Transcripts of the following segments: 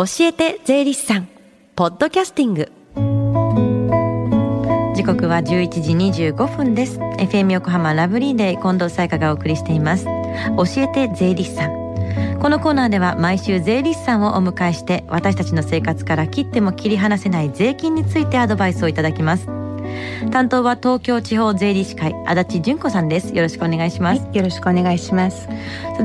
教えて税理士さん。ポッドキャスティング。時刻は11時25分です。FM 横浜ラブリーデー近藤彩香がお送りしています。教えて税理士さん。このコーナーでは毎週税理士さんをお迎えして私たちの生活から切っても切り離せない税金についてアドバイスをいただきます。担当は東京地方税理士会足立純子さんです。よろしくお願いします、はい、よろしくお願いします。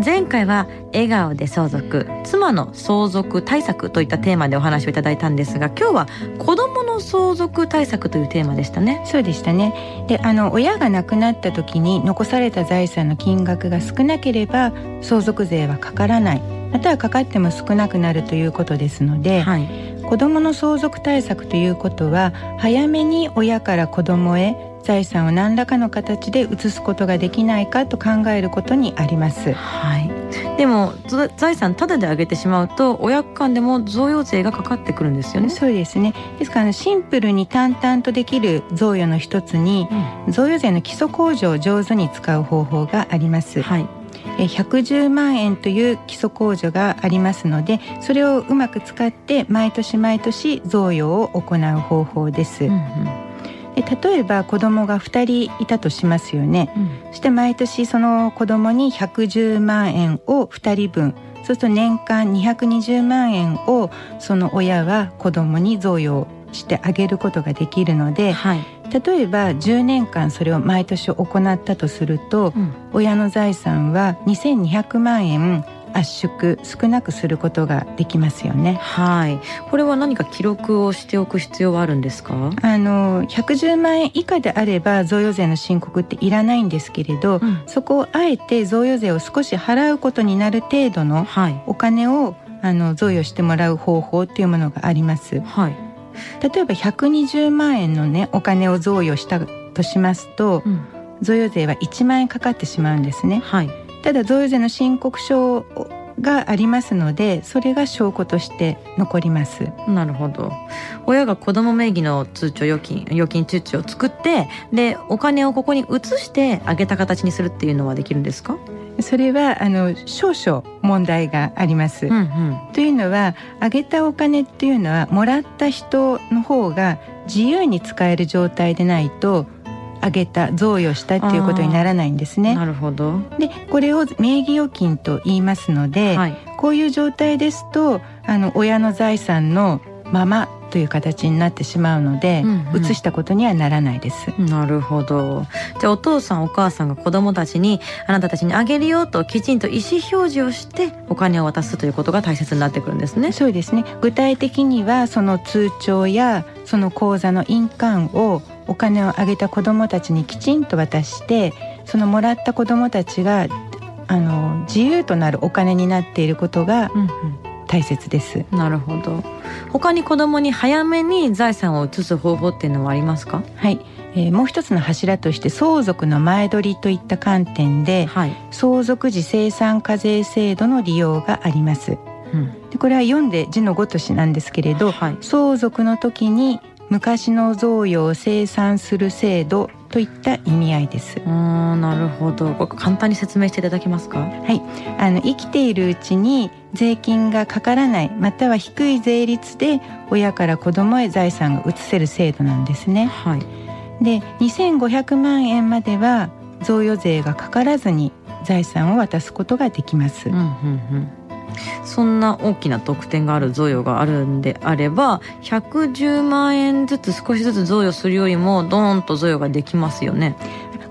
前回は笑顔で相続妻の相続対策といったテーマでお話をいただいたんですが今日は子供の相続対策というテーマでしたね。そうでしたね。であの親が亡くなった時に残された財産の金額が少なければ相続税はかからない。またはかかっても少なくなるということですので、はい子どもの相続対策ということは早めに親から子どもへ財産を何らかの形で移すことができないかと考えることにあります。はい。でも財産ただであげてしまうと親間でも贈与税がかかってくるんですよね。そうですね。ですからシンプルに淡々とできる贈与の一つに、うん、贈与税の基礎控除を上手に使う方法があります。はい。110万円という基礎控除がありますのでそれをうまく使って毎年毎年贈与を行う方法です。うんうん。で例えば子供が2人いたとしますよね、うん、そして毎年その子供に110万円を2人分。そうすると年間220万円をその親は子供に贈与してあげることができるので、はい、例えば10年間それを毎年行ったとすると、うん、親の財産は2200万円圧縮少なくすることができますよね。はい。これは何か記録をしておく必要はあるんですか？あの110万円以下であれば贈与税の申告っていらないんですけれど、うん、そこをあえて贈与税を少し払うことになる程度のお金を、はい、あの贈与してもらう方法っていうものがあります。はい。例えば120万円のねお金を贈与したとしますと、うん、贈与税は1万円かかってしまうんですね。はい、ただ贈与税の申告書がありますのでそれが証拠として残ります。なるほど。親が子供名義の通帳預金預金通帳を作ってでお金をここに移してあげた形にするっていうのはできるんですか？それはあの少々問題があります。うんうん、というのはあげたお金っていうのはもらった人の方が自由に使える状態でないとあげた贈与したっていうことにならないんですね。なるほど。でこれを名義預金と言いますので、はい、こういう状態ですとあの親の財産のままという形になってしまうので、うんうん、移したことにはならないです。なるほど。じゃあお父さんお母さんが子供たちにあなたたちにあげるよときちんと意思表示をしてお金を渡すということが大切になってくるんですね。そうですね。具体的にはその通帳やその口座の印鑑をお金をあげた子供たちにきちんと渡してそのもらった子供たちがあの自由となるお金になっていることが、大切です。なるほど。他に子供に早めに財産を移す方法っていうのはありますか？はい、えー、もう一つの柱として相続の前取りといった観点で、はい、相続時生産課税制度の利用があります、うん、でこれは読んで字のごとしなんですけれど、はい、相続の時に昔の贈与を生産する制度といった意味合いです。あなるほど。簡単に説明していただけますか？はい。あの生きているうちに税金がかからないまたは低い税率で親から子供へ財産が移せる制度なんですね。はい。で、2500万円までは贈与税がかからずに財産を渡すことができます。うんうんうんそんな大きな特典がある贈与があるんであれば110万円ずつ少しずつ贈与するよりもドーンと贈与ができますよね。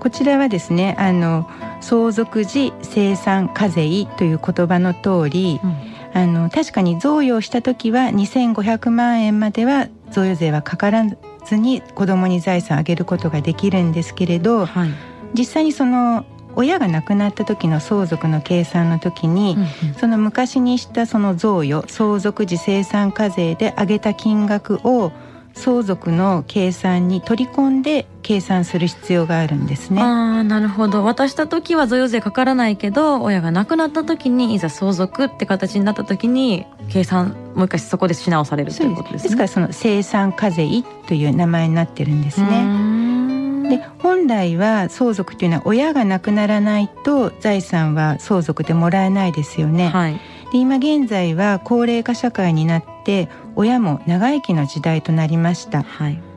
こちらはですねあの相続時生産課税という言葉の通り、うん、あの確かに贈与した時は2500万円までは贈与税はかからずに子供に財産をあげることができるんですけれど、はい、実際にその親が亡くなった時の相続の計算の時に、うんうん、その昔にしたその贈与相続時生産課税で上げた金額を相続の計算に取り込んで計算する必要があるんですね。ああなるほど渡した時は贈与税かからないけど親が亡くなった時にいざ相続って形になった時に計算もう一回そこでし直されるということですね。ですからその生産課税という名前になってるんですね。で本来は相続というのは親が亡くならないと財産は相続でもらえないですよね。はい、で今現在は高齢化社会になって親も長生きの時代となりました。はい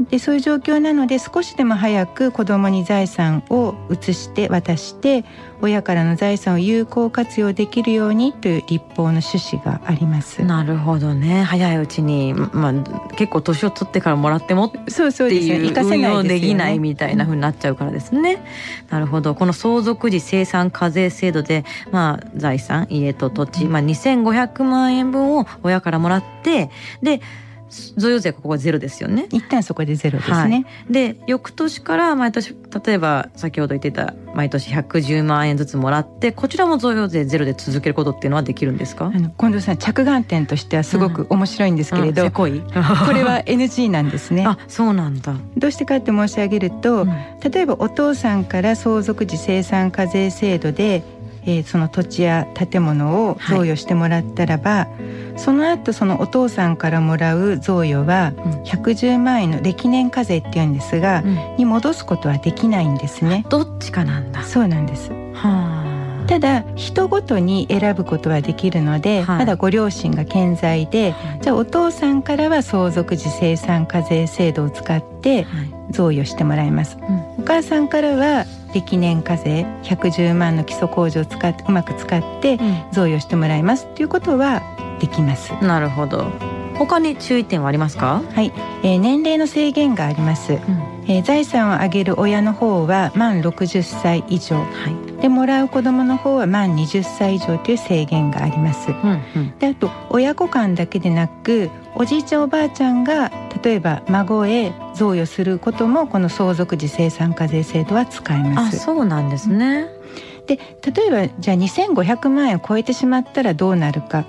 でそういう状況なので少しでも早く子どもに財産を移して渡して親からの財産を有効活用できるようにという立法の趣旨があります。なるほどね。早いうちに、まあ、結構年を取ってからもらってもそうそうです。ね運用できないみたいなふうになっちゃうからですね、なるほど。この相続時生産課税制度で、まあ、財産家と土地、まあ、2500万円分を親からもらってで贈与税ここはゼロですよね。一旦そこでゼロですね、はい、で翌年から毎年例えば先ほど言ってた毎年110万円ずつもらってこちらも贈与税ゼロで続けることっていうのはできるんですか？あの近藤さん着眼点としてはすごく面白いんですけれど、うん。うん、これは NG なんですね。あそうなんだ。どうしてかって申し上げると、うん、例えばお父さんから相続時生産課税制度でえー、その土地や建物を贈与してもらったらば、はい、その後そのお父さんからもらう贈与は110万円の歴年課税っていうんですが、うん、に戻すことはできないんですね。どっちかなんだ。そうなんです。はあ。ただ人ごとに選ぶことはできるので、はい、まだご両親が健在で、はい、じゃあお父さんからは相続時生産課税制度を使って贈与してもらいます、うん、お母さんからは歴年課税110万の基礎控除を使ってうまく使って贈与してもらいますっていうことはできます。なるほど。他に注意点はありますか？はい、えー、年齢の制限があります、うん、えー、財産を上げる親の方は満60歳以上、はい、でもらう子供の方は満20歳以上という制限があります、うんうん、であと親子間だけでなくおじいちゃんおばあちゃんが例えば孫へ贈与することもこの相続時生産課税制度は使えます。あそうなんですね、で例えばじゃあ2500万円を超えてしまったらどうなるか。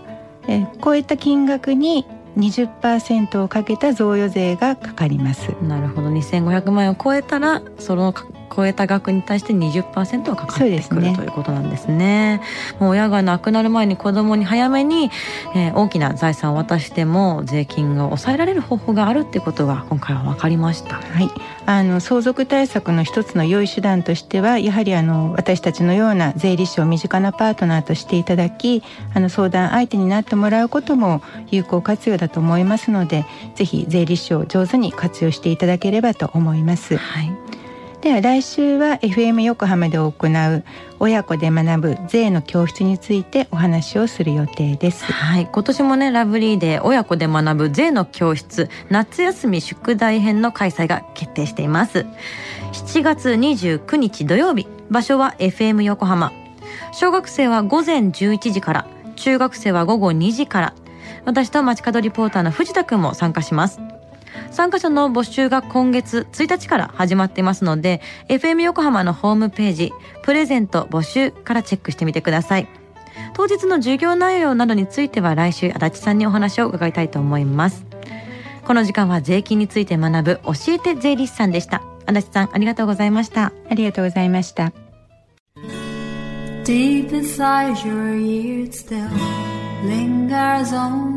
え超えた金額に20%をかけた贈与税がかかります。なるほど。2500万円を超えたらその超えた額に対して20%はかかってくる、ね、ということなんですね。もう親が亡くなる前に子供に早めに、えー、大きな財産を渡しても税金が抑えられる方法があるってことが今回は分かりました。はい、あの相続対策の一つの良い手段としてはやはりあの私たちのような税理士を身近なパートナーとしていただきあの相談相手になってもらうことも有効活用だと思いますのでぜひ税理士を上手に活用していただければと思います。はいでは来週は FM 横浜で行う親子で学ぶ税の教室についてお話をする予定です。はい。今年もねラブリーで親子で学ぶ税の教室夏休み宿題編の開催が決定しています。7月29日土曜日場所は FM 横浜。小学生は午前11時から中学生は午後2時から。私と街角リポーターの藤田くんも参加します。参加者の募集が今月1日から始まっていますので FM 横浜のホームページプレゼント募集からチェックしてみてください。当日の授業内容などについては来週足立さんにお話を伺いたいと思います。この時間は税金について学ぶ教えて税理士さんでした。足立さんありがとうございました。ありがとうございました。Deep inside your ears still lingers on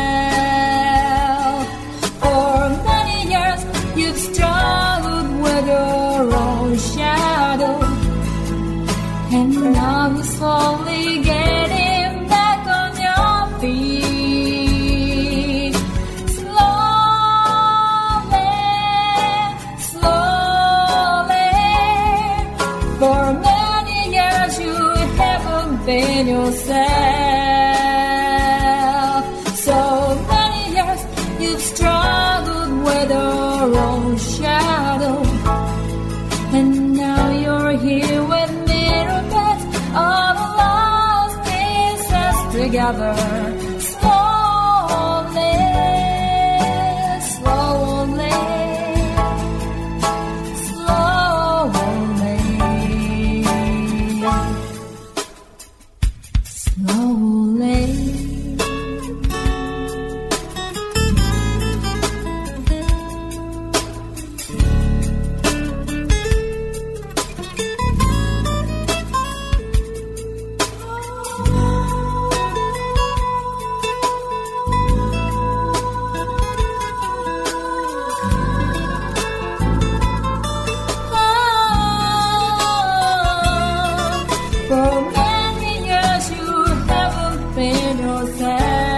Together. there